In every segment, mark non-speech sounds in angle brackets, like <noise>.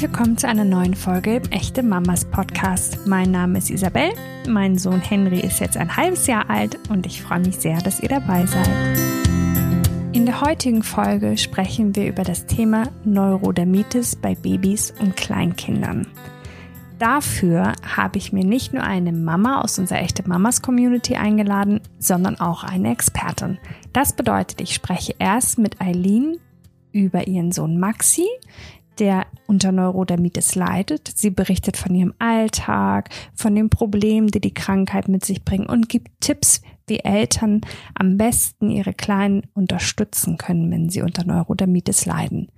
Herzlich willkommen zu einer neuen Folge im Echte Mamas Podcast. Mein Name ist Isabel, mein Sohn Henry ist jetzt ein halbes Jahr alt und ich freue mich sehr, dass ihr dabei seid. In der heutigen Folge sprechen wir über das Thema Neurodermitis bei Babys und Kleinkindern. Dafür habe ich mir nicht nur eine Mama aus unserer echte Mamas Community eingeladen, sondern auch eine Expertin. Das bedeutet, ich spreche erst mit Eileen über ihren Sohn Maxi, der unter Neurodermitis leidet. Sie berichtet von ihrem Alltag, von den Problemen, die die Krankheit mit sich bringt und gibt Tipps, wie Eltern am besten ihre Kleinen unterstützen können, wenn sie unter Neurodermitis leiden.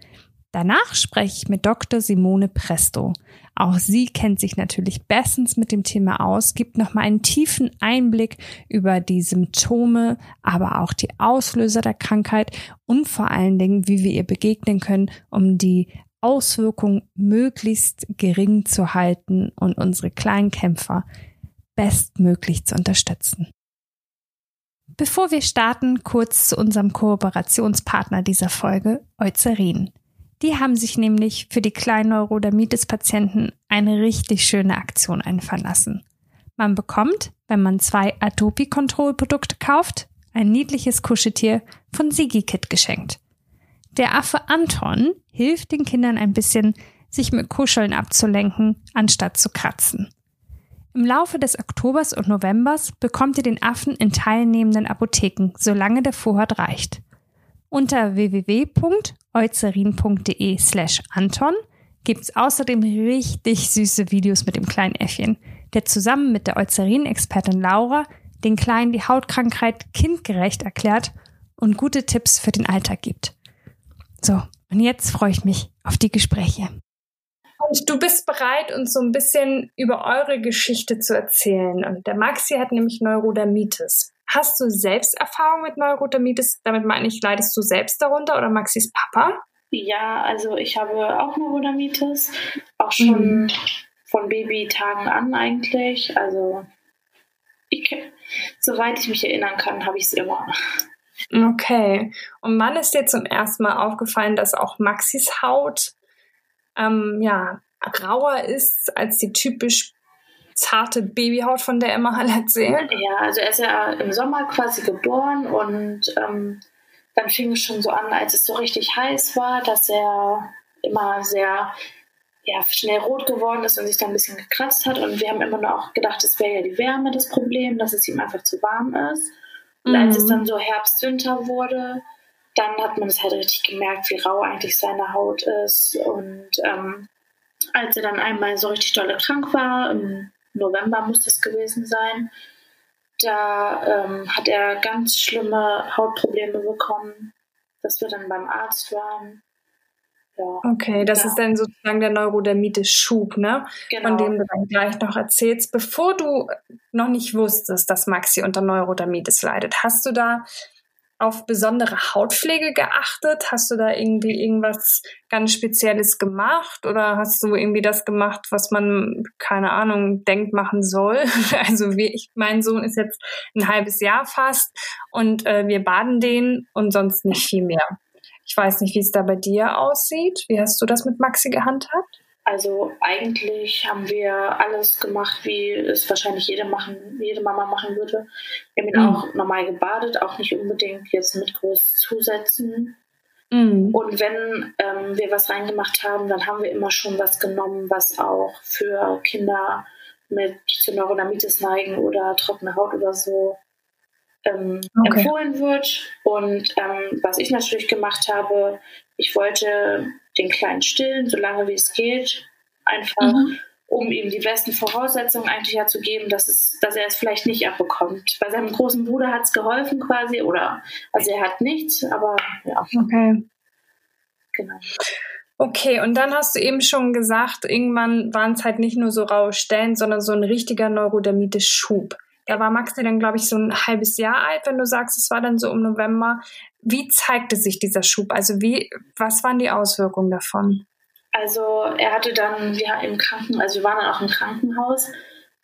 Danach spreche ich mit Dr. Simone Presto. Auch sie kennt sich natürlich bestens mit dem Thema aus, gibt nochmal einen tiefen Einblick über die Symptome, aber auch die Auslöser der Krankheit und vor allen Dingen, wie wir ihr begegnen können, um die Auswirkungen möglichst gering zu halten und unsere Kleinkämpfer bestmöglich zu unterstützen. Bevor wir starten, kurz zu unserem Kooperationspartner dieser Folge, Eucerin. Die haben sich nämlich für die kleinen Neurodermitis-Patienten eine richtig schöne Aktion einfallen lassen. Man bekommt, wenn man zwei Atopie-Control-Produkte kauft, ein niedliches Kuscheltier von SigiKit geschenkt. Der Affe Anton hilft den Kindern ein bisschen, sich mit Kuscheln abzulenken, anstatt zu kratzen. Im Laufe des Oktobers und Novembers bekommt ihr den Affen in teilnehmenden Apotheken, solange der Vorrat reicht. Unter www.eucerin.de slash Anton gibt's außerdem richtig süße Videos mit dem kleinen Äffchen, der zusammen mit der Eucerin-Expertin Laura den Kleinen die Hautkrankheit kindgerecht erklärt und gute Tipps für den Alltag gibt. So, und jetzt freue ich mich auf die Gespräche. Und du bist bereit, uns so ein bisschen über eure Geschichte zu erzählen. Und der Maxi hat nämlich Neurodermitis. Hast du selbst Erfahrung mit Neurodermitis? Damit meine ich, leidest du selbst darunter oder Maxis Papa? Ja, also ich habe auch Neurodermitis, auch schon mhm. von Babytagen an eigentlich. Also ich, soweit ich mich erinnern kann, habe ich es immer. Okay. Und wann ist dir zum ersten Mal aufgefallen, dass auch Maxis Haut ähm, ja, rauer ist als die typisch zarte Babyhaut, von der Emma halt erzählt? Ja, also er ist ja im Sommer quasi geboren und ähm, dann fing es schon so an, als es so richtig heiß war, dass er immer sehr ja, schnell rot geworden ist und sich dann ein bisschen gekratzt hat. Und wir haben immer noch gedacht, es wäre ja die Wärme das Problem, dass es ihm einfach zu warm ist. Und mhm. als es mhm. dann so Herbst, Winter wurde, dann hat man es halt richtig gemerkt, wie rau eigentlich seine Haut ist. Und ähm, als er dann einmal so richtig dolle krank war, im November muss das gewesen sein. Da ähm, hat er ganz schlimme Hautprobleme bekommen, dass wir dann beim Arzt waren. Ja. Okay, das ja. ist dann sozusagen der Neurodermitis-Schub, ne? Genau. Von dem du dann gleich noch erzählst. Bevor du noch nicht wusstest, dass Maxi unter Neurodermitis leidet, hast du da auf besondere Hautpflege geachtet? Hast du da irgendwie irgendwas ganz Spezielles gemacht oder hast du irgendwie das gemacht, was man, keine Ahnung, denkt machen soll? <laughs> Also wie ich, mein Sohn ist jetzt ein halbes Jahr fast und äh, wir baden den und sonst nicht viel mehr. Ich weiß nicht, wie es da bei dir aussieht. Wie hast du das mit Maxi gehandhabt? Also eigentlich haben wir alles gemacht, wie es wahrscheinlich jede, machen, jede Mama machen würde. Wir haben ihn mhm. auch normal gebadet, auch nicht unbedingt jetzt mit groß Zusätzen. Mhm. Und wenn ähm, wir was reingemacht haben, dann haben wir immer schon was genommen, was auch für Kinder mit zu Neurodermitis neigen oder trockene Haut oder so ähm, okay. empfohlen wird. Und ähm, was ich natürlich gemacht habe, ich wollte den Kleinen stillen, so lange wie es geht, einfach mhm. um ihm die besten Voraussetzungen eigentlich ja zu geben, dass, es, dass er es vielleicht nicht abbekommt. Bei seinem großen Bruder hat es geholfen quasi, oder also er hat nichts, aber ja. Okay. Genau. Okay, und dann hast du eben schon gesagt, irgendwann waren es halt nicht nur so raue Stellen, sondern so ein richtiger Neurodermitis-Schub. Da war Maxi dann, glaube ich, so ein halbes Jahr alt, wenn du sagst, es war dann so im November. Wie zeigte sich dieser Schub? Also wie, was waren die Auswirkungen davon? Also er hatte dann, wir im Kranken, also wir waren dann auch im Krankenhaus,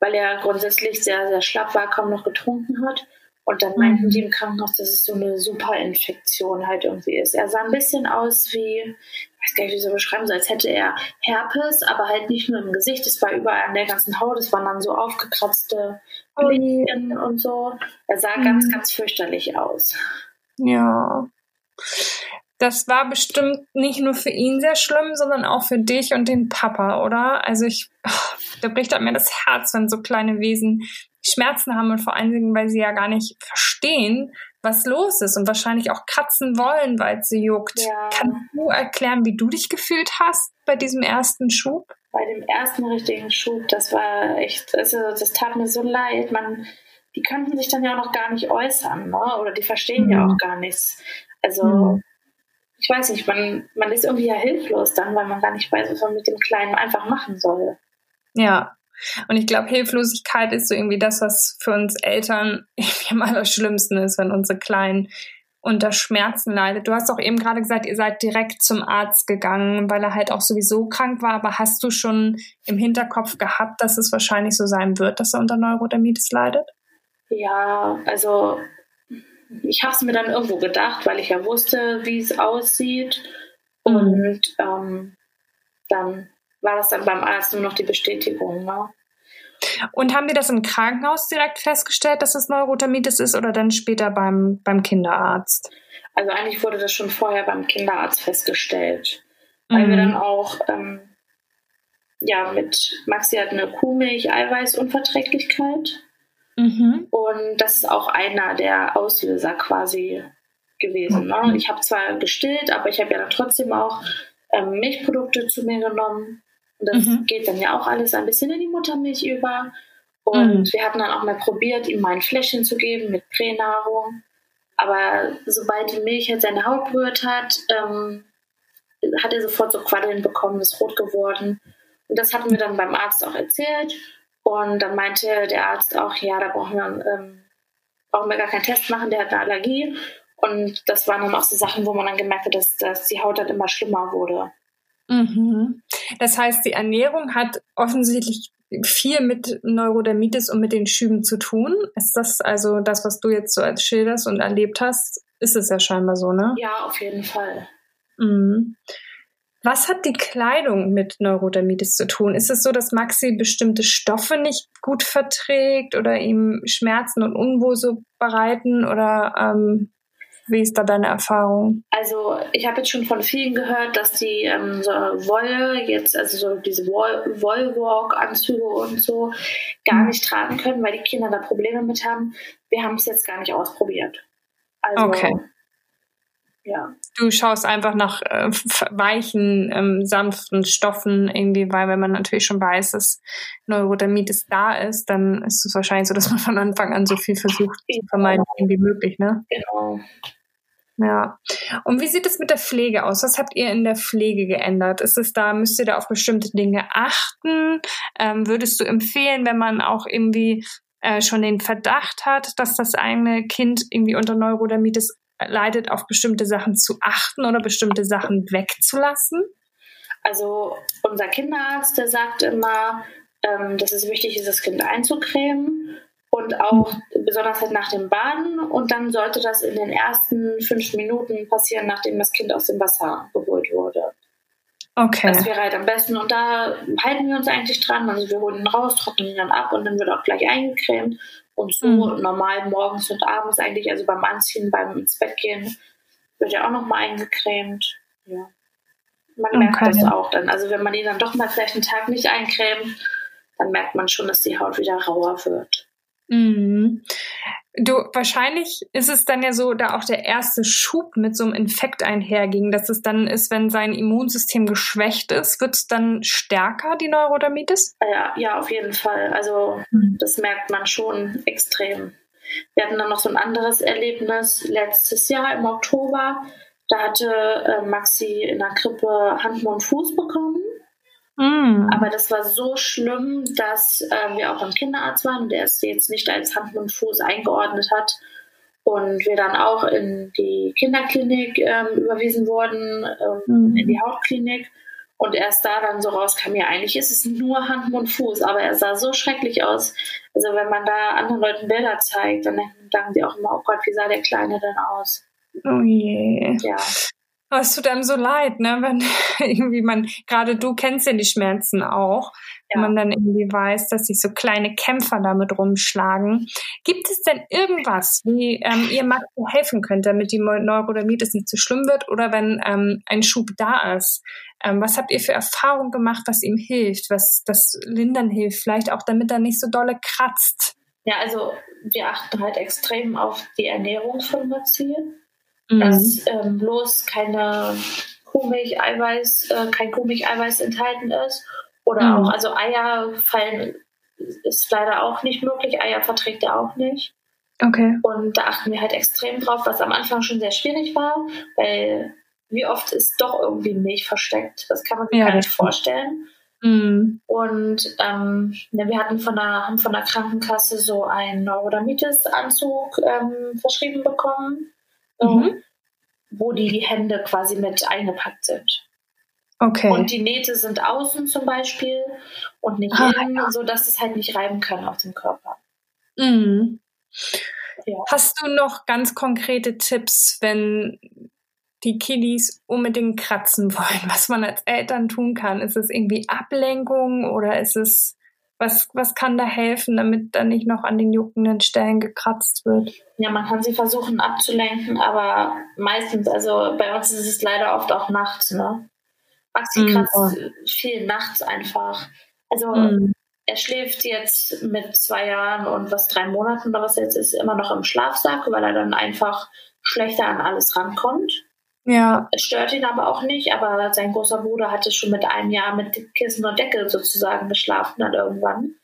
weil er grundsätzlich sehr, sehr schlapp war, kaum noch getrunken hat. Und dann meinten mhm. die im Krankenhaus, dass es so eine Superinfektion halt irgendwie ist. Er sah ein bisschen aus wie, ich weiß gar nicht, wie so beschreiben soll, als hätte er Herpes, aber halt nicht nur im Gesicht, es war überall an der ganzen Haut, es waren dann so aufgekratzte Bläschen oh. und so. Er sah mhm. ganz, ganz fürchterlich aus. Ja. Das war bestimmt nicht nur für ihn sehr schlimm, sondern auch für dich und den Papa, oder? Also ich, oh, da bricht mir das Herz, wenn so kleine Wesen Schmerzen haben und vor allen Dingen, weil sie ja gar nicht verstehen, was los ist und wahrscheinlich auch kratzen wollen, weil sie juckt. Ja. Kannst du erklären, wie du dich gefühlt hast bei diesem ersten Schub? Bei dem ersten richtigen Schub, das war echt, also das tat mir so leid. Man, die könnten sich dann ja auch noch gar nicht äußern, ne? Oder die verstehen mhm. ja auch gar nichts. Also mhm. ich weiß nicht, man, man ist irgendwie ja hilflos dann, weil man gar nicht weiß, was man mit dem Kleinen einfach machen soll. Ja, und ich glaube, Hilflosigkeit ist so irgendwie das, was für uns Eltern <laughs> am allerschlimmsten ist, wenn unsere Kleinen unter Schmerzen leidet. Du hast auch eben gerade gesagt, ihr seid direkt zum Arzt gegangen, weil er halt auch sowieso krank war. Aber hast du schon im Hinterkopf gehabt, dass es wahrscheinlich so sein wird, dass er unter Neurodermitis leidet? Ja, also ich habe es mir dann irgendwo gedacht, weil ich ja wusste, wie es aussieht. Und ähm, dann war das dann beim Arzt nur noch die Bestätigung. Ne? Und haben die das im Krankenhaus direkt festgestellt, dass es Neurodermitis ist oder dann später beim, beim Kinderarzt? Also eigentlich wurde das schon vorher beim Kinderarzt festgestellt. Weil mhm. wir dann auch, ähm, ja, mit Maxi hat eine Kuhmilch-Eiweißunverträglichkeit. Mhm. Und das ist auch einer der Auslöser quasi gewesen. Ne? Ich habe zwar gestillt, aber ich habe ja dann trotzdem auch ähm, Milchprodukte zu mir genommen. Und das mhm. geht dann ja auch alles ein bisschen in die Muttermilch über. Und mhm. wir hatten dann auch mal probiert, ihm mal ein Fläschchen zu geben mit Pränahrung. Aber sobald die Milch halt seine Haut berührt hat, ähm, hat er sofort so Quaddeln bekommen, ist rot geworden. Und das hatten wir dann beim Arzt auch erzählt. Und dann meinte der Arzt auch, ja, da brauchen wir, ähm, brauchen wir gar keinen Test machen, der hat eine Allergie. Und das waren dann auch so Sachen, wo man dann gemerkt hat, dass, dass die Haut dann immer schlimmer wurde. Mhm. Das heißt, die Ernährung hat offensichtlich viel mit Neurodermitis und mit den Schüben zu tun. Ist das also das, was du jetzt so als schilderst und erlebt hast? Ist es ja scheinbar so, ne? Ja, auf jeden Fall. Mhm. Was hat die Kleidung mit Neurodermitis zu tun? Ist es so, dass Maxi bestimmte Stoffe nicht gut verträgt oder ihm Schmerzen und Unwohl so bereiten oder ähm, wie ist da deine Erfahrung? Also ich habe jetzt schon von vielen gehört, dass die ähm, so Wolle jetzt, also so diese Wollwalk-Anzüge und so, gar nicht tragen können, weil die Kinder da Probleme mit haben. Wir haben es jetzt gar nicht ausprobiert. Also, okay. Ja. Du schaust einfach nach äh, weichen, ähm, sanften Stoffen irgendwie, weil wenn man natürlich schon weiß, dass Neurodermitis da ist, dann ist es wahrscheinlich so, dass man von Anfang an so viel versucht zu vermeiden wie möglich, ne? Genau. Ja. Und wie sieht es mit der Pflege aus? Was habt ihr in der Pflege geändert? Ist es da, müsst ihr da auf bestimmte Dinge achten? Ähm, würdest du empfehlen, wenn man auch irgendwie äh, schon den Verdacht hat, dass das eigene Kind irgendwie unter Neurodermitis leidet, auf bestimmte Sachen zu achten oder bestimmte Sachen wegzulassen? Also unser Kinderarzt, der sagt immer, ähm, dass es wichtig ist, das Kind einzucremen und auch besonders halt nach dem Baden. Und dann sollte das in den ersten fünf Minuten passieren, nachdem das Kind aus dem Wasser geholt wurde. Okay. Das wäre halt am besten. Und da halten wir uns eigentlich dran. Also wir holen ihn raus, trocknen ihn dann ab und dann wird auch gleich eingecremt. Und so mhm. normal morgens und abends eigentlich, also beim Anziehen, beim ins Bett gehen, wird ja auch nochmal eingecremt. Ja. Man okay. merkt das auch dann. Also wenn man ihn dann doch mal vielleicht einen Tag nicht eincremt, dann merkt man schon, dass die Haut wieder rauer wird. Mhm. Du, wahrscheinlich ist es dann ja so, da auch der erste Schub mit so einem Infekt einherging, dass es dann ist, wenn sein Immunsystem geschwächt ist, wird es dann stärker, die Neurodermitis? Ja, ja, auf jeden Fall. Also mhm. das merkt man schon extrem. Wir hatten dann noch so ein anderes Erlebnis letztes Jahr im Oktober. Da hatte äh, Maxi in der Krippe Hand, Mund, Fuß bekommen. Mm. Aber das war so schlimm, dass äh, wir auch beim Kinderarzt waren, der es jetzt nicht als Hand und Fuß eingeordnet hat. Und wir dann auch in die Kinderklinik ähm, überwiesen wurden, ähm, mm. in die Hautklinik. Und erst da dann so rauskam, ja, eigentlich ist es nur Hand, Mund, Fuß, aber er sah so schrecklich aus. Also wenn man da anderen Leuten Bilder zeigt, dann denken die auch immer, oh Gott, wie sah der Kleine denn aus? Oh je. Ja. Oh, es tut einem so leid, ne? Wenn <laughs> irgendwie man, gerade du kennst ja die Schmerzen auch, ja. wenn man dann irgendwie weiß, dass sich so kleine Kämpfer damit rumschlagen. Gibt es denn irgendwas, wie ähm, ihr Max helfen könnt, damit die Neurodermitis nicht so schlimm wird oder wenn ähm, ein Schub da ist? Ähm, was habt ihr für Erfahrungen gemacht, was ihm hilft, was das Lindern hilft, vielleicht auch damit er nicht so dolle kratzt? Ja, also wir achten halt extrem auf die Ernährung von Maxi mhm. dass ähm, bloß keine Kuhmilch-Eiweiß, äh, kein Kuhmilch-Eiweiß enthalten ist. Oder mhm. auch, also Eier fallen, ist leider auch nicht möglich. Eier verträgt er auch nicht. Okay. Und da achten wir halt extrem drauf, was am Anfang schon sehr schwierig war, weil wie oft ist doch irgendwie Milch versteckt? Das kann man sich ja, gar nicht vorstellen. Mhm. Und ähm, wir hatten von der, haben von der Krankenkasse so einen Neurodermitis-Anzug ähm, verschrieben bekommen mhm. wo die Hände quasi mit eingepackt sind. Okay. Und die Nähte sind außen zum Beispiel und nicht ah, innen, ja. sodass es halt nicht reiben kann auf dem Körper. Mhm. Ja. Hast du noch ganz konkrete Tipps, wenn die Kiddies unbedingt kratzen wollen, <laughs> was man als Eltern tun kann? Ist es irgendwie Ablenkung oder ist es was, was kann da helfen, damit dann nicht noch an den juckenden Stellen gekratzt wird? Ja, man kann sie versuchen abzulenken, aber meistens, also bei uns ist es leider oft auch nachts, ne? Maxi mm, kratzt viel nachts einfach. Also mm. er schläft jetzt mit zwei Jahren und was drei Monaten oder was jetzt ist, immer noch im Schlafsack, weil er dann einfach schlechter an alles rankommt. Ja. Es stört ihn aber auch nicht, aber sein großer Bruder hatte schon mit einem Jahr mit Kissen und Deckel sozusagen geschlafen dann irgendwann.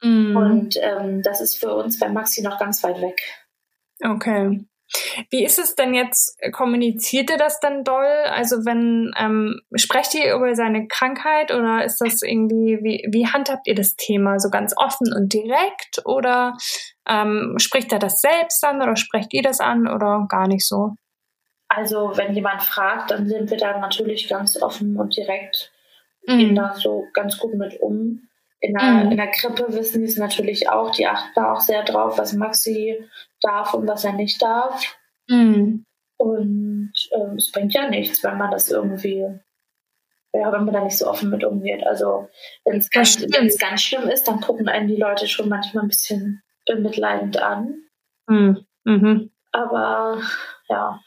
Mm. Und ähm, das ist für uns bei Maxi noch ganz weit weg. Okay. Wie ist es denn jetzt? Kommuniziert ihr das dann doll? Also wenn ähm, sprecht ihr über seine Krankheit oder ist das irgendwie, wie, wie handhabt ihr das Thema? So ganz offen und direkt oder ähm, spricht er das selbst an oder sprecht ihr das an oder gar nicht so? Also wenn jemand fragt, dann sind wir da natürlich ganz offen und direkt, mhm. gehen da so ganz gut mit um. In der, mhm. in der Krippe wissen die es natürlich auch, die achten da auch sehr drauf, was Maxi darf und was er nicht darf. Mhm. Und ähm, es bringt ja nichts, wenn man das irgendwie, ja, wenn man da nicht so offen mit umgeht. Also wenn es ganz, ganz schlimm ist, dann gucken einen die Leute schon manchmal ein bisschen bemitleidend an. Mhm. mhm. Aber ja,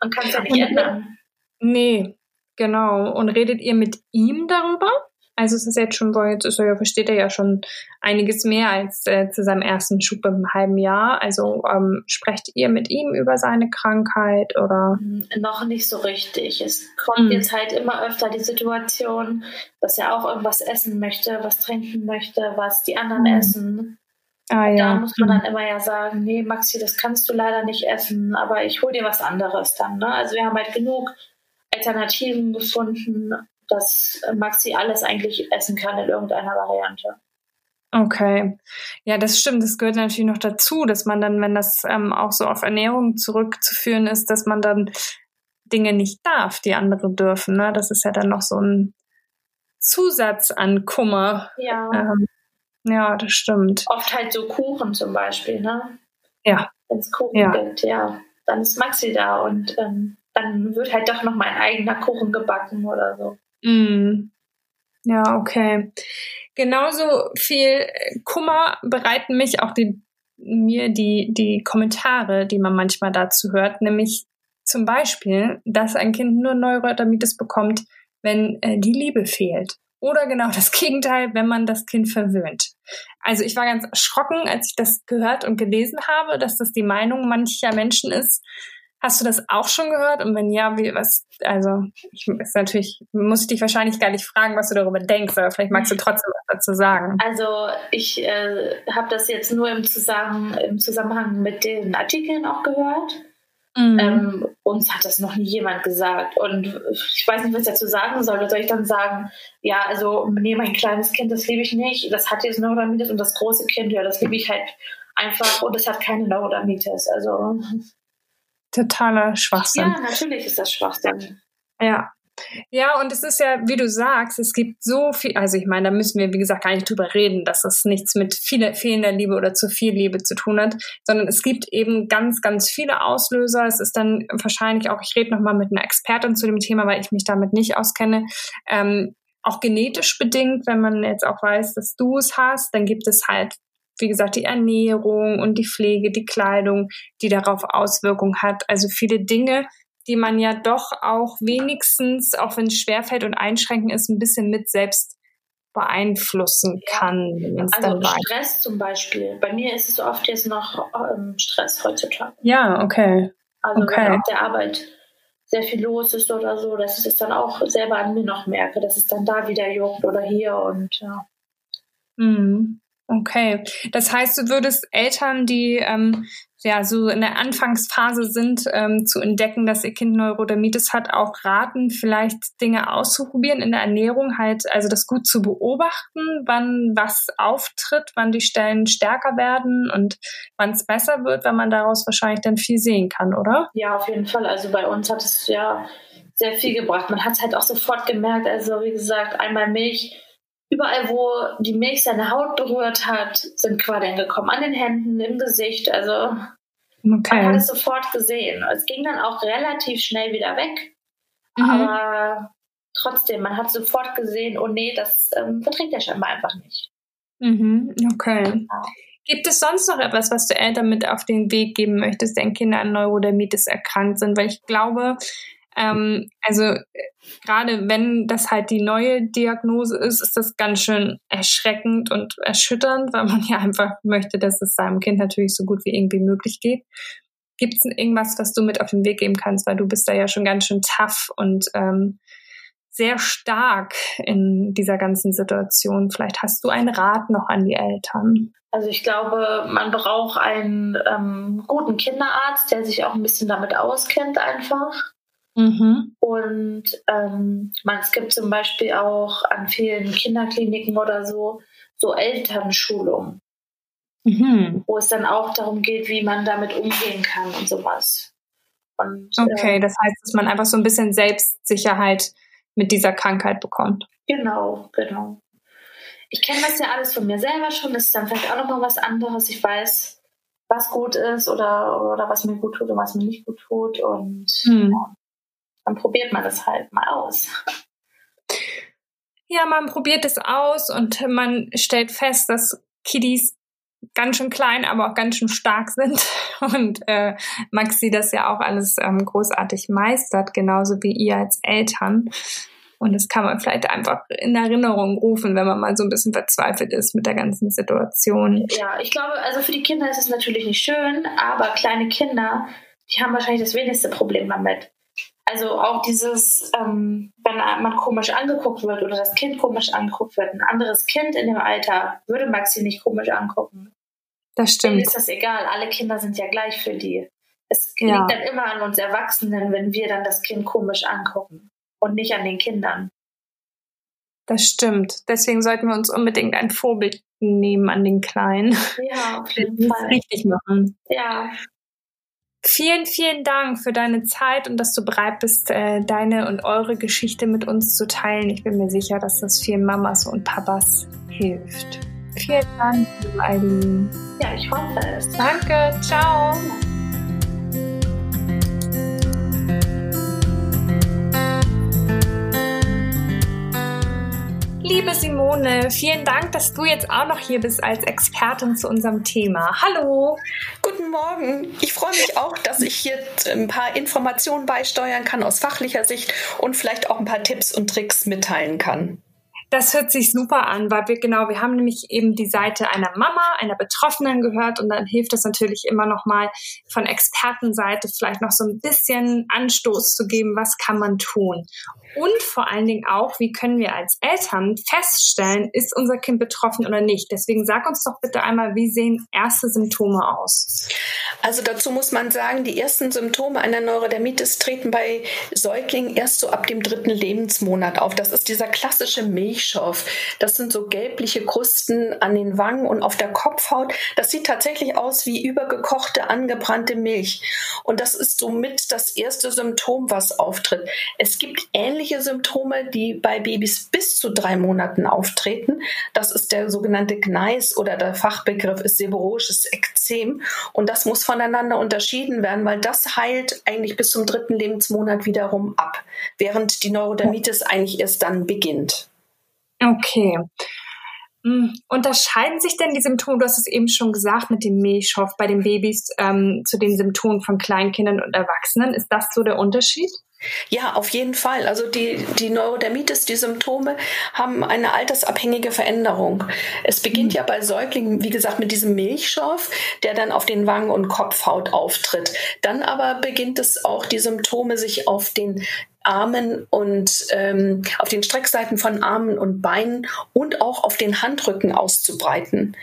man kann es ja nicht ändern. Nee, genau. Und redet ihr mit ihm darüber? Also es ist jetzt schon, jetzt ist er ja, versteht er ja schon einiges mehr als äh, zu seinem ersten Schub im halben Jahr. Also ähm, sprecht ihr mit ihm über seine Krankheit oder? Hm, noch nicht so richtig. Es kommt mhm. jetzt halt immer öfter die Situation, dass er auch irgendwas essen möchte, was trinken möchte, was die anderen mhm. essen. Ah, ja. Da muss man dann mhm. immer ja sagen, nee, Maxi, das kannst du leider nicht essen, aber ich hol dir was anderes dann. Ne? Also wir haben halt genug Alternativen gefunden, dass Maxi alles eigentlich essen kann in irgendeiner Variante. Okay. Ja, das stimmt. Das gehört natürlich noch dazu, dass man dann, wenn das ähm, auch so auf Ernährung zurückzuführen ist, dass man dann Dinge nicht darf, die andere dürfen. Ne? Das ist ja dann noch so ein Zusatz an Kummer. Ja. Ähm, ja, das stimmt. Oft halt so Kuchen zum Beispiel, ne? Ja. Wenn es Kuchen ja. gibt, ja. Dann ist Maxi da und ähm, dann wird halt doch noch mein eigener Kuchen gebacken oder so. Mm. Ja, okay. Genauso viel Kummer bereiten mich auch die, mir die, die Kommentare, die man manchmal dazu hört, nämlich zum Beispiel, dass ein Kind nur Neurodermitis bekommt, wenn äh, die Liebe fehlt. Oder genau das Gegenteil, wenn man das Kind verwöhnt. Also ich war ganz erschrocken, als ich das gehört und gelesen habe, dass das die Meinung mancher Menschen ist. Hast du das auch schon gehört? Und wenn ja, wie was? Also ich ist natürlich muss ich dich wahrscheinlich gar nicht fragen, was du darüber denkst, aber vielleicht magst du trotzdem was dazu sagen. Also ich äh, habe das jetzt nur im Zusammenhang, im Zusammenhang mit den Artikeln auch gehört. Mhm. Ähm, uns hat das noch nie jemand gesagt. Und ich weiß nicht, was ich dazu sagen soll. soll ich dann sagen, ja, also nee, mein kleines Kind, das liebe ich nicht. Das hat jetzt Neurodermitis und das große Kind, ja, das liebe ich halt einfach und es hat keine Neurodermitis. Also totaler Schwachsinn. Ja, natürlich ist das Schwachsinn. Ja, Ja, und es ist ja, wie du sagst, es gibt so viel, also ich meine, da müssen wir, wie gesagt, gar nicht drüber reden, dass es nichts mit viel, fehlender Liebe oder zu viel Liebe zu tun hat, sondern es gibt eben ganz, ganz viele Auslöser. Es ist dann wahrscheinlich auch, ich rede nochmal mit einer Expertin zu dem Thema, weil ich mich damit nicht auskenne, ähm, auch genetisch bedingt, wenn man jetzt auch weiß, dass du es hast, dann gibt es halt wie gesagt, die Ernährung und die Pflege, die Kleidung, die darauf Auswirkungen hat. Also viele Dinge, die man ja doch auch wenigstens, auch wenn es schwerfällt und einschränken ist, ein bisschen mit selbst beeinflussen kann. Ja. Also Stress zum Beispiel. Bei mir ist es oft jetzt noch ähm, Stress heutzutage. Ja, okay. Also okay. wenn auf der Arbeit sehr viel los ist oder so, dass ich es dann auch selber an mir noch merke, dass es dann da wieder juckt oder hier und ja. Mhm. Okay, das heißt, du würdest Eltern, die ähm, ja so in der Anfangsphase sind, ähm, zu entdecken, dass ihr Kind Neurodermitis hat, auch raten, vielleicht Dinge auszuprobieren in der Ernährung, halt also das gut zu beobachten, wann was auftritt, wann die Stellen stärker werden und wann es besser wird, wenn man daraus wahrscheinlich dann viel sehen kann, oder? Ja, auf jeden Fall. Also bei uns hat es ja sehr viel gebracht. Man hat es halt auch sofort gemerkt. Also wie gesagt, einmal Milch Überall, wo die Milch seine Haut berührt hat, sind Quaddeln gekommen. An den Händen, im Gesicht. Also okay. man hat es sofort gesehen. Es ging dann auch relativ schnell wieder weg. Mhm. Aber trotzdem, man hat sofort gesehen, oh nee, das ähm, verträgt er scheinbar einfach nicht. Mhm. Okay. Ja. Gibt es sonst noch etwas, was du Eltern mit auf den Weg geben möchtest, deren Kinder an Neurodermitis erkrankt sind? Weil ich glaube, ähm, also äh, gerade wenn das halt die neue Diagnose ist, ist das ganz schön erschreckend und erschütternd, weil man <laughs> ja einfach möchte, dass es seinem Kind natürlich so gut wie irgendwie möglich geht. Gibt es irgendwas, was du mit auf den Weg geben kannst, weil du bist da ja schon ganz schön tough und ähm, sehr stark in dieser ganzen Situation. Vielleicht hast du einen Rat noch an die Eltern. Also ich glaube, man braucht einen ähm, guten Kinderarzt, der sich auch ein bisschen damit auskennt einfach. Mhm. Und ähm, man, es gibt zum Beispiel auch an vielen Kinderkliniken oder so, so Elternschulungen, mhm. wo es dann auch darum geht, wie man damit umgehen kann und sowas. Und, okay, äh, das heißt, dass man einfach so ein bisschen Selbstsicherheit mit dieser Krankheit bekommt. Genau, genau. Ich kenne das ja alles von mir selber schon. Das ist dann vielleicht auch nochmal was anderes. Ich weiß, was gut ist oder, oder was mir gut tut und was mir nicht gut tut. Und hm. ja dann probiert man das halt mal aus. Ja, man probiert es aus und man stellt fest, dass Kiddies ganz schön klein, aber auch ganz schön stark sind. <laughs> Und äh, Maxi das ja auch alles ähm, großartig meistert, genauso wie ihr als Eltern. Und das kann man vielleicht einfach in Erinnerung rufen, wenn man mal so ein bisschen verzweifelt ist mit der ganzen Situation. Ja, ich glaube, also für die Kinder ist es natürlich nicht schön, aber kleine Kinder, die haben wahrscheinlich das wenigste Problem damit. Also auch dieses, ähm, wenn man komisch angeguckt wird oder das Kind komisch angeguckt wird, ein anderes Kind in dem Alter würde Maxi nicht komisch angucken. Das stimmt. Denen ist das egal. Alle Kinder sind ja gleich für die. Es ja. liegt dann immer an uns Erwachsenen, wenn wir dann das Kind komisch angucken und nicht an den Kindern. Das stimmt. Deswegen sollten wir uns unbedingt ein Vorbild nehmen an den Kleinen. Ja, auf <laughs> jeden Fall. Richtig machen. Ja. Vielen, vielen Dank für deine Zeit und dass du bereit bist, äh, deine und eure Geschichte mit uns zu teilen. Ich bin mir sicher, dass das vielen Mamas und Papas hilft. Vielen Dank, liebe Eileen. Ja, ich hoffe es. Danke, ciao. Liebe Simone, vielen Dank, dass du jetzt auch noch hier bist als Expertin zu unserem Thema. Hallo. Guten Morgen. Ich freue mich auch, dass ich hier ein paar Informationen beisteuern kann aus fachlicher Sicht und vielleicht auch ein paar Tipps und Tricks mitteilen kann. Das hört sich super an, weil wir genau, wir haben nämlich eben die Seite einer Mama, einer Betroffenen gehört und dann hilft es natürlich immer noch mal von Expertenseite vielleicht noch so ein bisschen Anstoß zu geben, was kann man tun und vor allen Dingen auch, wie können wir als Eltern feststellen, ist unser Kind betroffen oder nicht. Deswegen sag uns doch bitte einmal, wie sehen erste Symptome aus? Also dazu muss man sagen, die ersten Symptome einer Neurodermitis treten bei Säuglingen erst so ab dem dritten Lebensmonat auf. Das ist dieser klassische Milch Milchschorf. Das sind so gelbliche Krusten an den Wangen und auf der Kopfhaut. Das sieht tatsächlich aus wie übergekochte, angebrannte Milch. Und das ist somit das erste Symptom, was auftritt. Es gibt ähnliche Symptome, die bei Babys bis zu drei Monaten auftreten. Das ist der sogenannte Gneis oder der Fachbegriff ist seborrhoisches Ekzem. Und das muss voneinander unterschieden werden, weil das heilt eigentlich bis zum dritten Lebensmonat wiederum ab, während die Neurodermitis eigentlich erst dann beginnt. Okay. Hm, unterscheiden sich denn die Symptome, du hast es eben schon gesagt, mit dem Milchschorf bei den Babys ähm, zu den Symptomen von Kleinkindern und Erwachsenen? Ist das so der Unterschied? Ja, auf jeden Fall. Also die, die Neurodermitis, die Symptome haben eine altersabhängige Veränderung. Es beginnt ja bei Säuglingen, wie gesagt, mit diesem Milchschorf, der dann auf den Wangen und Kopfhaut auftritt. Dann aber beginnt es auch, die Symptome sich auf den Armen und ähm, auf den Streckseiten von Armen und Beinen und auch auf den Handrücken auszubreiten.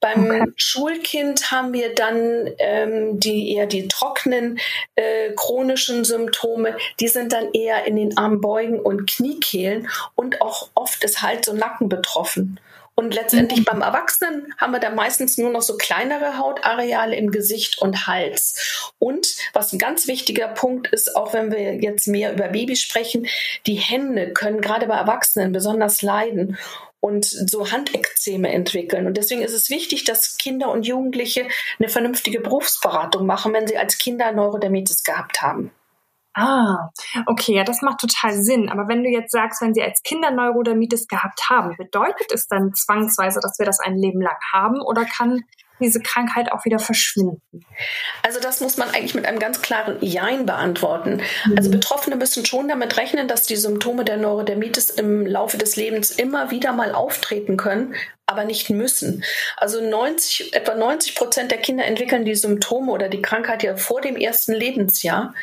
Beim okay. Schulkind haben wir dann ähm, die eher die trockenen äh, chronischen Symptome. Die sind dann eher in den Armbeugen und Kniekehlen und auch oft ist halt so Nacken betroffen. Und letztendlich mhm. beim Erwachsenen haben wir dann meistens nur noch so kleinere Hautareale im Gesicht und Hals. Und was ein ganz wichtiger Punkt ist, auch wenn wir jetzt mehr über Babys sprechen, die Hände können gerade bei Erwachsenen besonders leiden und so Handekzeme entwickeln. Und deswegen ist es wichtig, dass Kinder und Jugendliche eine vernünftige Berufsberatung machen, wenn sie als Kinder Neurodermitis gehabt haben. Ah, okay, ja, das macht total Sinn. Aber wenn du jetzt sagst, wenn sie als Kinder Neurodermitis gehabt haben, bedeutet es dann zwangsweise, dass wir das ein Leben lang haben oder kann diese Krankheit auch wieder verschwinden? Also das muss man eigentlich mit einem ganz klaren Jein beantworten. Mhm. Also Betroffene müssen schon damit rechnen, dass die Symptome der Neurodermitis im Laufe des Lebens immer wieder mal auftreten können, aber nicht müssen. Also 90, etwa 90 Prozent der Kinder entwickeln die Symptome oder die Krankheit ja vor dem ersten Lebensjahr.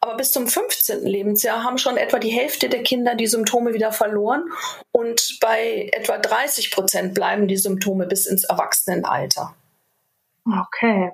Aber bis zum 15. Lebensjahr haben schon etwa die Hälfte der Kinder die Symptome wieder verloren und bei etwa 30 Prozent bleiben die Symptome bis ins Erwachsenenalter. Okay.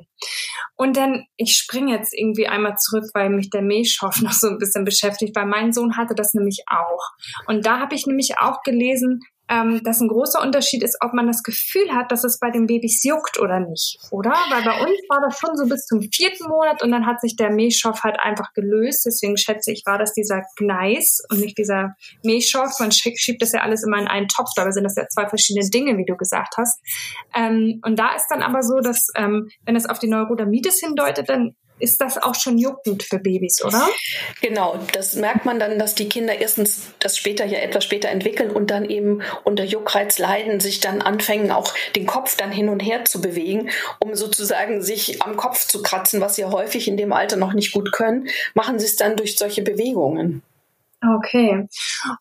Und dann, ich springe jetzt irgendwie einmal zurück, weil mich der Milchschorf <laughs> noch so ein bisschen beschäftigt, weil mein Sohn hatte das nämlich auch. Und da habe ich nämlich auch gelesen, ähm, dass ein großer Unterschied ist, ob man das Gefühl hat, dass es bei den Babys juckt oder nicht, oder? Weil bei uns war das schon so bis zum vierten Monat und dann hat sich der Milchschorf halt einfach gelöst. Deswegen schätze ich, war das dieser Gneis und nicht dieser Milchschorf. Man schiebt das ja alles immer in einen Topf, dabei sind das ja zwei verschiedene Dinge, wie du gesagt hast. Ähm, und da ist dann aber so, dass ähm, wenn es auf die Neurodermitis hindeutet, dann ist das auch schon juckend für Babys, oder? Genau, das merkt man dann, dass die Kinder erstens das später ja etwas später entwickeln und dann eben unter Juckreiz leiden, sich dann anfangen, auch den Kopf dann hin und her zu bewegen, um sozusagen sich am Kopf zu kratzen, was sie häufig in dem Alter noch nicht gut können, machen sie es dann durch solche Bewegungen. Okay.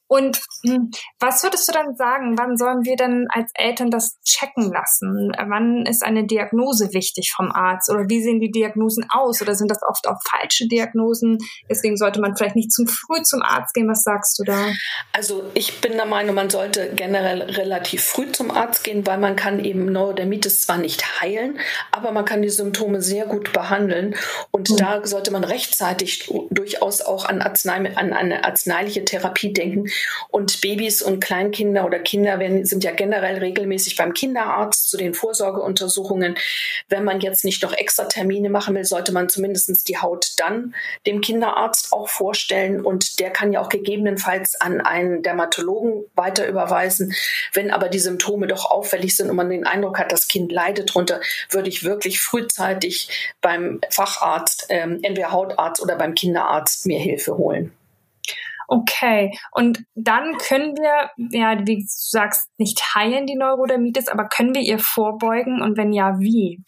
Und hm, was würdest du dann sagen, wann sollen wir denn als Eltern das checken lassen? Wann ist eine Diagnose wichtig vom Arzt? Oder wie sehen die Diagnosen aus? Oder sind das oft auch falsche Diagnosen? Deswegen sollte man vielleicht nicht zu früh zum Arzt gehen. Was sagst du da? Also ich bin der Meinung, man sollte generell relativ früh zum Arzt gehen, weil man kann eben Neurodermitis zwar nicht heilen, aber man kann die Symptome sehr gut behandeln. Und mhm. da sollte man rechtzeitig durchaus auch an, Arznei, an eine Arznei arzneiliche Therapie denken. Und Babys und Kleinkinder oder Kinder werden, sind ja generell regelmäßig beim Kinderarzt zu den Vorsorgeuntersuchungen. Wenn man jetzt nicht noch extra Termine machen will, sollte man zumindest die Haut dann dem Kinderarzt auch vorstellen. Und der kann ja auch gegebenenfalls an einen Dermatologen weiter überweisen. Wenn aber die Symptome doch auffällig sind und man den Eindruck hat, das Kind leidet drunter, würde ich wirklich frühzeitig beim Facharzt, ähm, entweder Hautarzt oder beim Kinderarzt mir Hilfe holen. Okay, und dann können wir, ja, wie du sagst, nicht heilen die Neurodermitis, aber können wir ihr vorbeugen und wenn ja, wie?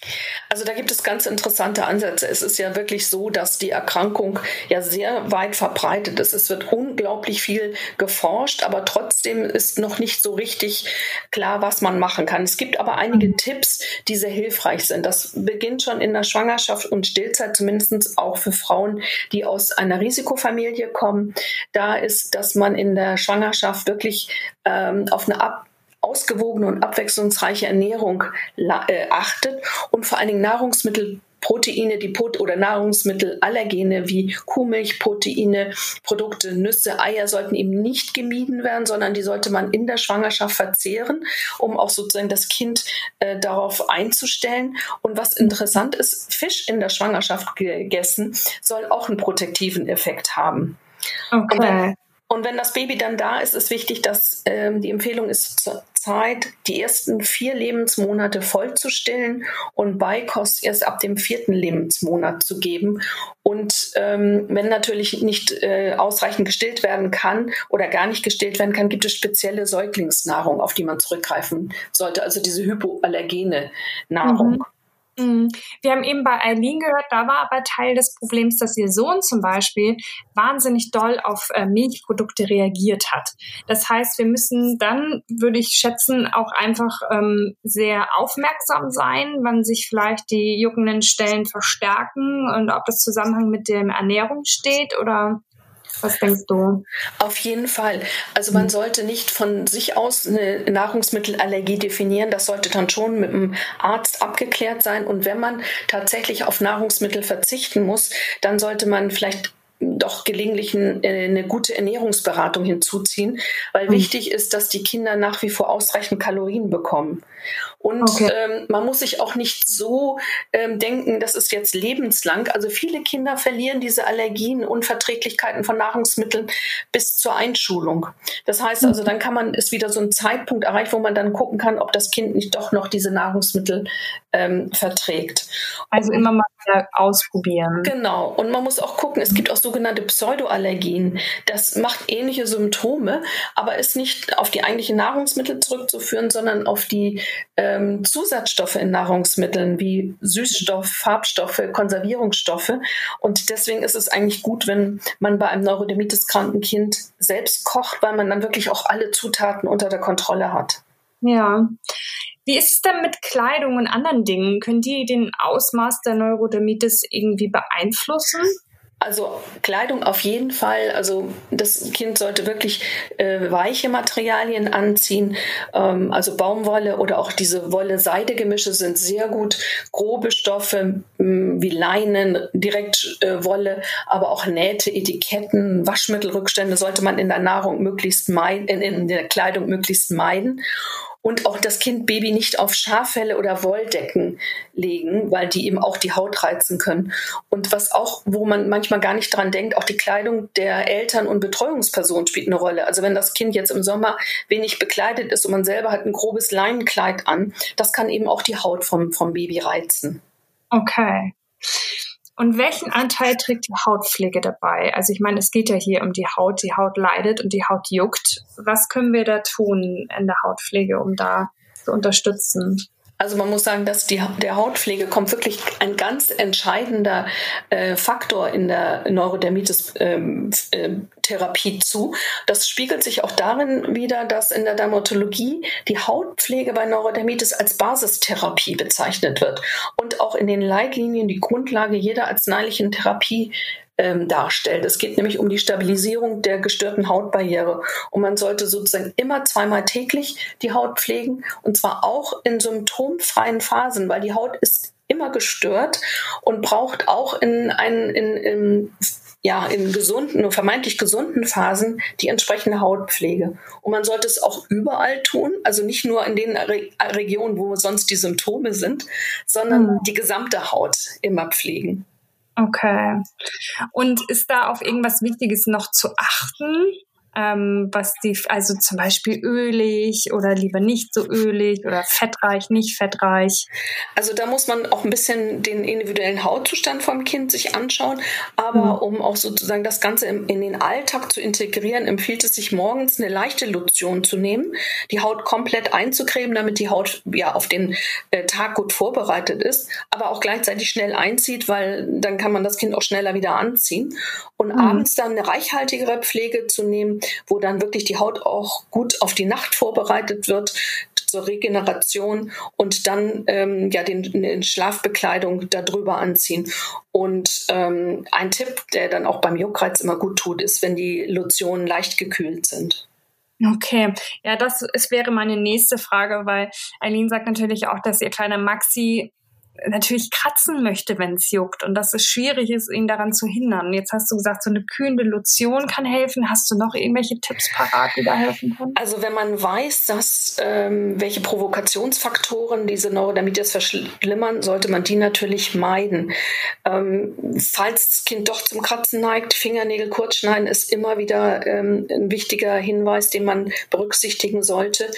Also da gibt es ganz interessante Ansätze. Es ist ja wirklich so, dass die Erkrankung ja sehr weit verbreitet ist. Es wird unglaublich viel geforscht, aber trotzdem ist noch nicht so richtig klar, was man machen kann. Es gibt aber einige mhm. Tipps, die sehr hilfreich sind. Das beginnt schon in der Schwangerschaft und Stillzeit, zumindest auch für Frauen, die aus einer Risikofamilie kommen. Da ist, dass man in der Schwangerschaft wirklich ähm, auf eine ab ausgewogene und abwechslungsreiche Ernährung äh, achtet und vor allen Dingen Nahrungsmittel Proteine, die Pot oder Nahrungsmittelallergene wie Kuhmilchproteine, Produkte, Nüsse, Eier sollten eben nicht gemieden werden, sondern die sollte man in der Schwangerschaft verzehren, um auch sozusagen das Kind äh, darauf einzustellen. Und was interessant ist, Fisch in der Schwangerschaft gegessen soll auch einen protektiven Effekt haben. Okay. Und wenn das Baby dann da ist, ist wichtig, dass ähm, die Empfehlung ist zur Zeit, die ersten vier Lebensmonate voll zu stillen und Beikost erst ab dem vierten Lebensmonat zu geben. Und ähm, wenn natürlich nicht äh, ausreichend gestillt werden kann oder gar nicht gestillt werden kann, gibt es spezielle Säuglingsnahrung, auf die man zurückgreifen sollte, also diese hypoallergene Nahrung. Mhm. Mhm. Wir haben eben bei Eileen gehört, da war aber Teil des Problems, dass ihr Sohn zum Beispiel wahnsinnig doll auf äh, Milchprodukte reagiert hat. Das heißt, wir müssen dann, würde ich schätzen, auch einfach ähm, sehr aufmerksam sein, wann sich vielleicht die juckenden Stellen verstärken und ob das Zusammenhang mit der Ernährung steht oder was denkst du? Auf jeden Fall. Also man sollte nicht von sich aus eine Nahrungsmittelallergie definieren. Das sollte dann schon mit dem Arzt abgeklärt sein. Und wenn man tatsächlich auf Nahrungsmittel verzichten muss, dann sollte man vielleicht doch gelegentlich äh, eine gute Ernährungsberatung hinzuziehen, weil mhm. wichtig ist, dass die Kinder nach wie vor ausreichend Kalorien bekommen. Und okay. ähm, man muss sich auch nicht so ähm, denken, das ist jetzt lebenslang. Also viele Kinder verlieren diese Allergien, Unverträglichkeiten von Nahrungsmitteln bis zur Einschulung. Das heißt also, mhm. dann kann man, ist wieder so ein Zeitpunkt erreicht, wo man dann gucken kann, ob das Kind nicht doch noch diese Nahrungsmittel ähm, verträgt. Also immer mal ausprobieren. Genau. Und man muss auch gucken, es gibt auch sogenannte Pseudoallergien. Das macht ähnliche Symptome, aber ist nicht auf die eigentlichen Nahrungsmittel zurückzuführen, sondern auf die ähm, Zusatzstoffe in Nahrungsmitteln wie Süßstoff, Farbstoffe, Konservierungsstoffe. Und deswegen ist es eigentlich gut, wenn man bei einem Neurodermitis-kranken Kind selbst kocht, weil man dann wirklich auch alle Zutaten unter der Kontrolle hat. Ja. Wie ist es denn mit Kleidung und anderen Dingen? Können die den Ausmaß der Neurodermitis irgendwie beeinflussen? Also Kleidung auf jeden Fall. Also das Kind sollte wirklich äh, weiche Materialien anziehen. Ähm, also Baumwolle oder auch diese Wolle-Seide-Gemische sind sehr gut. Grobe Stoffe mh, wie Leinen, Direktwolle, äh, aber auch Nähte, Etiketten, Waschmittelrückstände sollte man in der Nahrung möglichst meiden, in, in der Kleidung möglichst meiden und auch das Kind Baby nicht auf Schaffelle oder Wolldecken legen, weil die eben auch die Haut reizen können. Und was auch, wo man manchmal gar nicht dran denkt, auch die Kleidung der Eltern und Betreuungspersonen spielt eine Rolle. Also wenn das Kind jetzt im Sommer wenig bekleidet ist und man selber hat ein grobes Leinenkleid an, das kann eben auch die Haut vom, vom Baby reizen. Okay. Und welchen Anteil trägt die Hautpflege dabei? Also ich meine, es geht ja hier um die Haut, die Haut leidet und die Haut juckt. Was können wir da tun in der Hautpflege, um da zu unterstützen? Also man muss sagen, dass die, der Hautpflege kommt wirklich ein ganz entscheidender äh, Faktor in der Neurodermitis-Therapie ähm, äh, zu. Das spiegelt sich auch darin wieder, dass in der Dermatologie die Hautpflege bei Neurodermitis als Basistherapie bezeichnet wird und auch in den Leitlinien die Grundlage jeder arzneilichen Therapie ähm, darstellt. Es geht nämlich um die Stabilisierung der gestörten Hautbarriere. Und man sollte sozusagen immer zweimal täglich die Haut pflegen und zwar auch in symptomfreien Phasen, weil die Haut ist immer gestört und braucht auch in, einen, in, in ja, in gesunden, vermeintlich gesunden Phasen die entsprechende Hautpflege. Und man sollte es auch überall tun, also nicht nur in den Re Regionen, wo sonst die Symptome sind, sondern mhm. die gesamte Haut immer pflegen. Okay. Und ist da auf irgendwas Wichtiges noch zu achten? Ähm, was die, also zum Beispiel ölig oder lieber nicht so ölig oder fettreich, nicht fettreich. Also da muss man auch ein bisschen den individuellen Hautzustand vom Kind sich anschauen, aber mhm. um auch sozusagen das Ganze in, in, den Alltag zu integrieren, empfiehlt es sich morgens eine leichte Lotion zu nehmen, die Haut komplett einzucremen, damit die Haut ja auf den äh, Tag gut vorbereitet ist, aber auch gleichzeitig schnell einzieht, weil dann kann man das Kind auch schneller wieder anziehen und mhm. abends dann eine reichhaltigere Pflege zu nehmen, wo dann wirklich die Haut auch gut auf die Nacht vorbereitet wird zur Regeneration und dann ähm, ja den, den Schlafbekleidung darüber anziehen. Und ähm, ein Tipp, der dann auch beim Juckreiz immer gut tut, ist, wenn die Lotionen leicht gekühlt sind. Okay, ja, das es wäre meine nächste Frage, weil Eileen sagt natürlich auch, dass ihr kleiner Maxi natürlich kratzen möchte, wenn es juckt und dass es schwierig ist, ihn daran zu hindern. Jetzt hast du gesagt, so eine kühlende Lotion kann helfen. Hast du noch irgendwelche Tipps parat, die da helfen können? Also wenn man weiß, dass ähm, welche Provokationsfaktoren diese Neurodermitis verschlimmern, sollte man die natürlich meiden. Ähm, falls das Kind doch zum Kratzen neigt, Fingernägel kurz schneiden ist immer wieder ähm, ein wichtiger Hinweis, den man berücksichtigen sollte.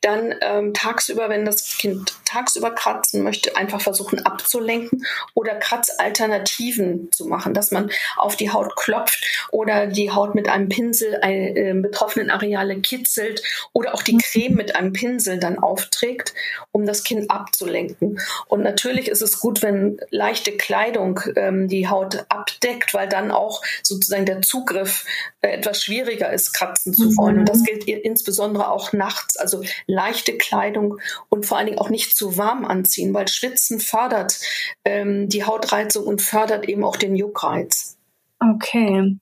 Dann ähm, tagsüber, wenn das Kind tagsüber kratzen möchte, einfach versuchen abzulenken oder Kratzalternativen zu machen, dass man auf die Haut klopft oder die Haut mit einem Pinsel äh, betroffenen Areale kitzelt oder auch die Creme mit einem Pinsel dann aufträgt, um das Kind abzulenken. Und natürlich ist es gut, wenn leichte Kleidung ähm, die Haut abdeckt, weil dann auch sozusagen der Zugriff äh, etwas schwieriger ist, kratzen zu wollen. Mhm. Und das mhm. gilt insbesondere auch nachts. Also leichte Kleidung und vor allen Dingen auch nicht zu warm anziehen, weil Schwitzen fördert ähm, die Hautreizung und fördert eben auch den Juckreiz. Okay.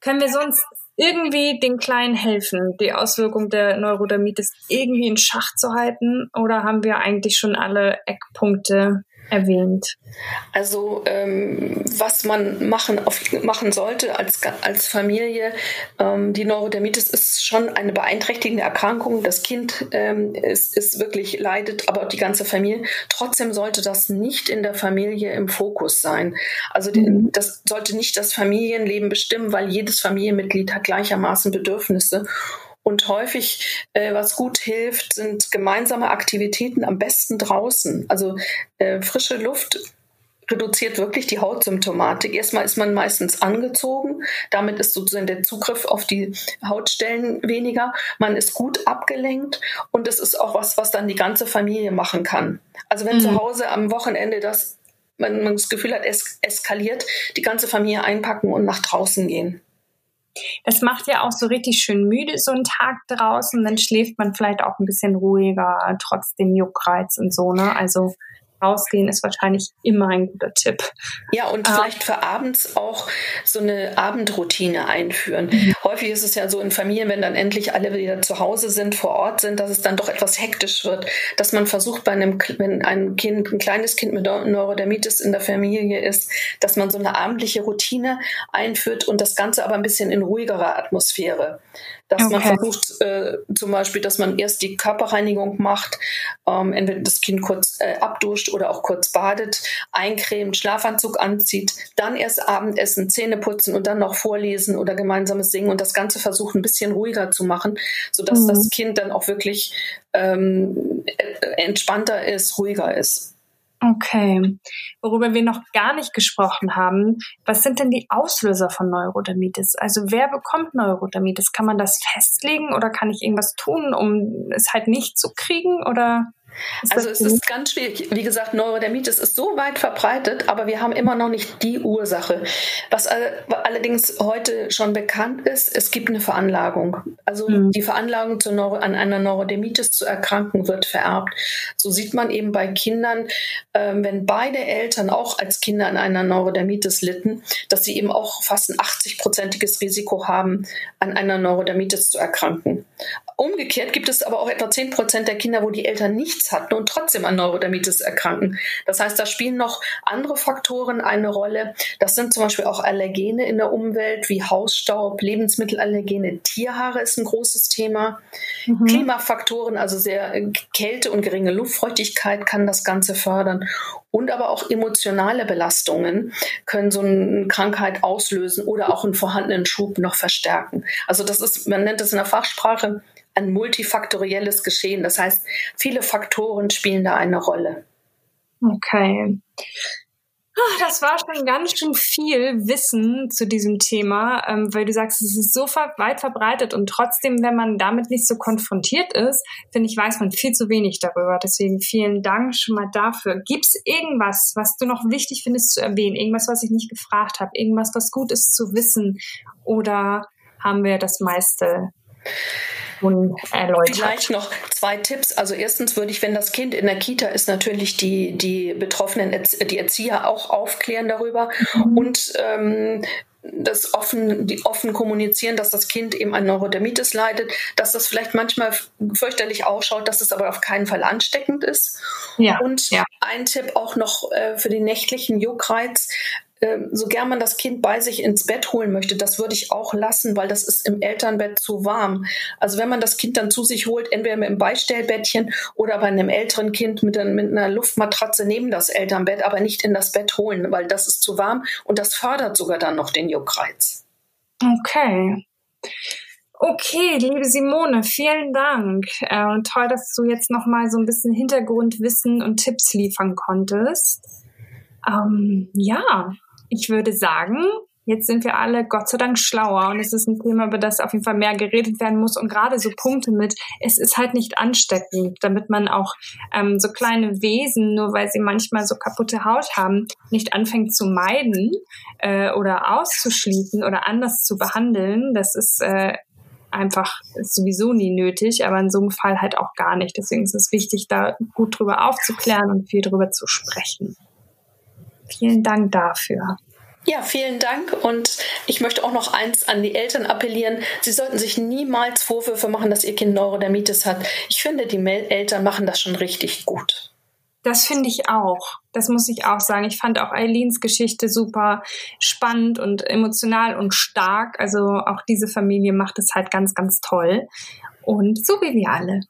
Können wir sonst irgendwie den Kleinen helfen, die Auswirkung der Neurodermitis irgendwie in Schach zu halten? Oder haben wir eigentlich schon alle Eckpunkte erwähnt. Also ähm, was man machen, auf, machen sollte als, als Familie, ähm, die Neurodermitis ist schon eine beeinträchtigende Erkrankung. Das Kind ähm, ist, ist wirklich leidet, aber auch die ganze Familie. Trotzdem sollte das nicht in der Familie im Fokus sein. Also mhm. das sollte nicht das Familienleben bestimmen, weil jedes Familienmitglied hat gleichermaßen Bedürfnisse. Und häufig, äh, was gut hilft, sind gemeinsame Aktivitäten, am besten draußen. Also äh, frische Luft reduziert wirklich die Hautsymptomatik. Erstmal ist man meistens angezogen, damit ist sozusagen der Zugriff auf die Hautstellen weniger. Man ist gut abgelenkt und es ist auch was, was dann die ganze Familie machen kann. Also wenn mhm. zu Hause am Wochenende das man, man das Gefühl hat, es eskaliert, die ganze Familie einpacken und nach draußen gehen. Das macht ja auch so richtig schön müde, so ein Tag draußen. Dann schläft man vielleicht auch ein bisschen ruhiger, trotz dem Juckreiz und so, ne? Also rausgehen ist wahrscheinlich immer ein guter Tipp. Ja, und ähm, vielleicht für abends auch so eine Abendroutine einführen. Mhm. Häufig ist es ja so in Familien, wenn dann endlich alle wieder zu Hause sind, vor Ort sind, dass es dann doch etwas hektisch wird, dass man versucht, bei einem, wenn ein Kind, ein kleines Kind mit Neurodermitis in der Familie ist, dass man so eine abendliche Routine einführt und das Ganze aber ein bisschen in ruhigerer Atmosphäre dass okay. man versucht, äh, zum Beispiel, dass man erst die Körperreinigung macht, ähm, entweder das Kind kurz äh, abduscht oder auch kurz badet, eincremt, Schlafanzug anzieht, dann erst Abendessen, Zähne putzen und dann noch vorlesen oder gemeinsames Singen und das Ganze versuchen, ein bisschen ruhiger zu machen, sodass mhm. das Kind dann auch wirklich ähm, entspannter ist, ruhiger ist. Okay. Worüber wir noch gar nicht gesprochen haben, was sind denn die Auslöser von Neurodermitis? Also wer bekommt Neurodermitis? Kann man das festlegen oder kann ich irgendwas tun, um es halt nicht zu kriegen oder? Also es ist ganz schwierig. Wie gesagt, Neurodermitis ist so weit verbreitet, aber wir haben immer noch nicht die Ursache. Was allerdings heute schon bekannt ist, es gibt eine Veranlagung. Also mhm. die Veranlagung Neuro an einer Neurodermitis zu erkranken wird vererbt. So sieht man eben bei Kindern, äh, wenn beide Eltern auch als Kinder an einer Neurodermitis litten, dass sie eben auch fast ein 80-prozentiges Risiko haben, an einer Neurodermitis zu erkranken. Umgekehrt gibt es aber auch etwa 10 Prozent der Kinder, wo die Eltern nichts hatten und trotzdem an Neurodermitis erkranken. Das heißt, da spielen noch andere Faktoren eine Rolle. Das sind zum Beispiel auch Allergene in der Umwelt wie Hausstaub, Lebensmittelallergene, Tierhaare ist ein großes Thema. Mhm. Klimafaktoren, also sehr äh, Kälte und geringe Luftfeuchtigkeit kann das Ganze fördern. Und aber auch emotionale Belastungen können so eine Krankheit auslösen oder auch einen vorhandenen Schub noch verstärken. Also das ist, man nennt das in der Fachsprache ein multifaktorielles Geschehen. Das heißt, viele Faktoren spielen da eine Rolle. Okay. Ah, das war schon ganz schön viel Wissen zu diesem Thema, ähm, weil du sagst, es ist so weit verbreitet und trotzdem, wenn man damit nicht so konfrontiert ist, finde ich, weiß man viel zu wenig darüber. Deswegen vielen Dank schon mal dafür. Gibt es irgendwas, was du noch wichtig findest zu erwähnen? Irgendwas, was ich nicht gefragt habe? Irgendwas, was gut ist zu wissen? Oder haben wir das meiste erläutert. Vielleicht noch zwei Tipps. Also erstens würde ich, wenn das Kind in der Kita ist, natürlich die, die Betroffenen, die Erzieher auch aufklären darüber. Mhm. Und ähm, das offen, die offen kommunizieren, dass das Kind eben an Neurodermitis leidet, dass das vielleicht manchmal fürchterlich ausschaut, dass es aber auf keinen Fall ansteckend ist. Ja, und ja. ein Tipp auch noch äh, für den nächtlichen Juckreiz. Ähm, so gern man das Kind bei sich ins Bett holen möchte, das würde ich auch lassen, weil das ist im Elternbett zu warm. Also wenn man das Kind dann zu sich holt, entweder mit einem Beistellbettchen oder bei einem älteren Kind mit, mit einer Luftmatratze neben das Elternbett, aber nicht in das Bett holen, weil das ist zu warm und das fördert sogar dann noch den Juckreiz. Okay. Okay, liebe Simone, vielen Dank. Äh, toll, dass du jetzt noch mal so ein bisschen Hintergrundwissen und Tipps liefern konntest. Ähm, ja, ich würde sagen, jetzt sind wir alle Gott sei Dank schlauer und es ist ein Thema, über das auf jeden Fall mehr geredet werden muss und gerade so Punkte mit, es ist halt nicht ansteckend, damit man auch ähm, so kleine Wesen, nur weil sie manchmal so kaputte Haut haben, nicht anfängt zu meiden äh, oder auszuschließen oder anders zu behandeln. Das ist äh, einfach sowieso nie nötig, aber in so einem Fall halt auch gar nicht. Deswegen ist es wichtig, da gut drüber aufzuklären und viel drüber zu sprechen. Vielen Dank dafür. Ja, vielen Dank. Und ich möchte auch noch eins an die Eltern appellieren. Sie sollten sich niemals Vorwürfe machen, dass ihr Kind Neurodermitis hat. Ich finde, die Eltern machen das schon richtig gut. Das finde ich auch. Das muss ich auch sagen. Ich fand auch Eileens Geschichte super spannend und emotional und stark. Also auch diese Familie macht es halt ganz, ganz toll. Und so wie wir alle.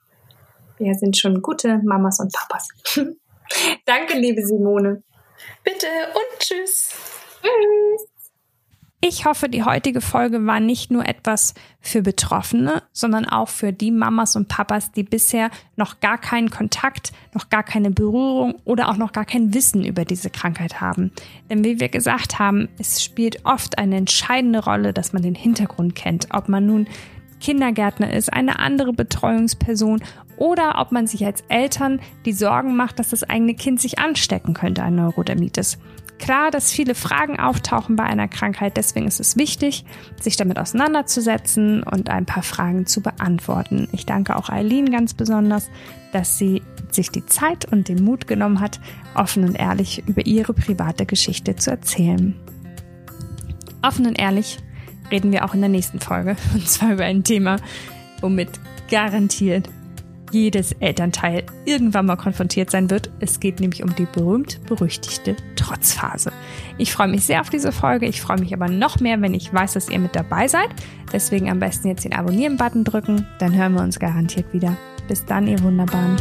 Wir sind schon gute Mamas und Papas. <laughs> Danke, liebe Simone. Bitte und tschüss. Tschüss. Ich hoffe, die heutige Folge war nicht nur etwas für Betroffene, sondern auch für die Mamas und Papas, die bisher noch gar keinen Kontakt, noch gar keine Berührung oder auch noch gar kein Wissen über diese Krankheit haben. Denn wie wir gesagt haben, es spielt oft eine entscheidende Rolle, dass man den Hintergrund kennt, ob man nun Kindergärtner ist, eine andere Betreuungsperson oder ob man sich als Eltern die Sorgen macht, dass das eigene Kind sich anstecken könnte an Neurodermitis. Klar, dass viele Fragen auftauchen bei einer Krankheit, deswegen ist es wichtig, sich damit auseinanderzusetzen und ein paar Fragen zu beantworten. Ich danke auch Eileen ganz besonders, dass sie sich die Zeit und den Mut genommen hat, offen und ehrlich über ihre private Geschichte zu erzählen. Offen und ehrlich reden wir auch in der nächsten Folge, <laughs> und zwar über ein Thema, womit garantiert jedes Elternteil irgendwann mal konfrontiert sein wird. Es geht nämlich um die berühmt-berüchtigte Trotzphase. Ich freue mich sehr auf diese Folge. Ich freue mich aber noch mehr, wenn ich weiß, dass ihr mit dabei seid. Deswegen am besten jetzt den Abonnieren-Button drücken. Dann hören wir uns garantiert wieder. Bis dann, ihr Wunderbaren.